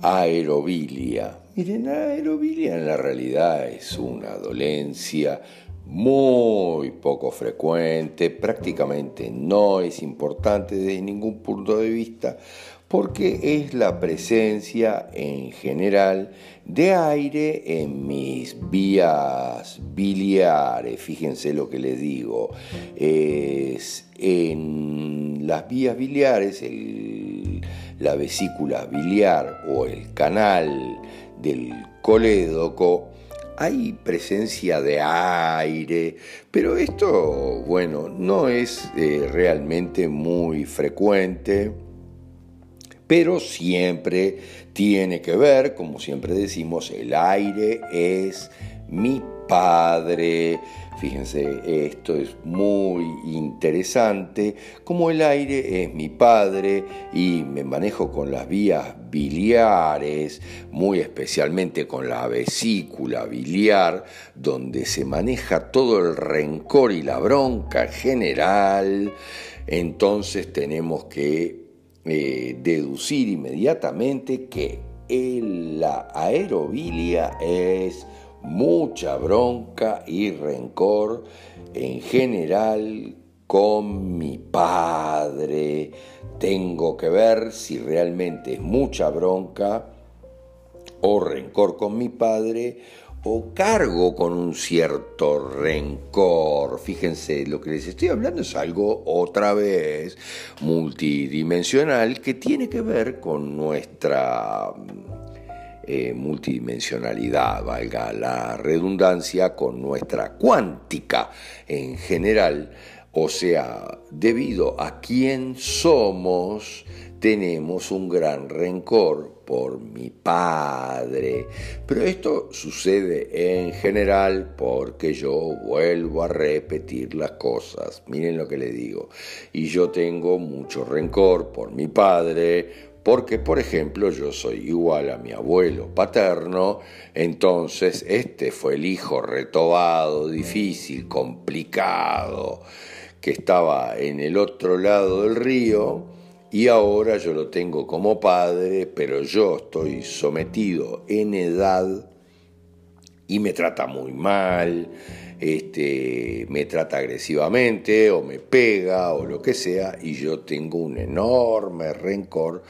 aerobilia. Miren, aerobilia en la realidad es una dolencia muy poco frecuente, prácticamente no es importante desde ningún punto de vista, porque es la presencia en general de aire en mis vías biliares. Fíjense lo que les digo. Es en las vías biliares, la vesícula biliar o el canal del colédoco, hay presencia de aire, pero esto, bueno, no es eh, realmente muy frecuente pero siempre tiene que ver, como siempre decimos, el aire es mi padre. Fíjense, esto es muy interesante, como el aire es mi padre y me manejo con las vías biliares, muy especialmente con la vesícula biliar, donde se maneja todo el rencor y la bronca general, entonces tenemos que eh, deducir inmediatamente que la aerobilia es mucha bronca y rencor en general con mi padre. Tengo que ver si realmente es mucha bronca o rencor con mi padre o cargo con un cierto rencor. Fíjense, lo que les estoy hablando es algo otra vez multidimensional que tiene que ver con nuestra eh, multidimensionalidad, valga la redundancia, con nuestra cuántica en general. O sea, debido a quién somos, tenemos un gran rencor por mi padre. Pero esto sucede en general porque yo vuelvo a repetir las cosas. Miren lo que le digo. Y yo tengo mucho rencor por mi padre. Porque, por ejemplo, yo soy igual a mi abuelo paterno, entonces este fue el hijo retobado, difícil, complicado, que estaba en el otro lado del río, y ahora yo lo tengo como padre, pero yo estoy sometido en edad y me trata muy mal, este, me trata agresivamente o me pega o lo que sea, y yo tengo un enorme rencor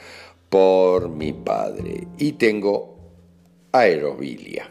por mi padre y tengo aerobilia.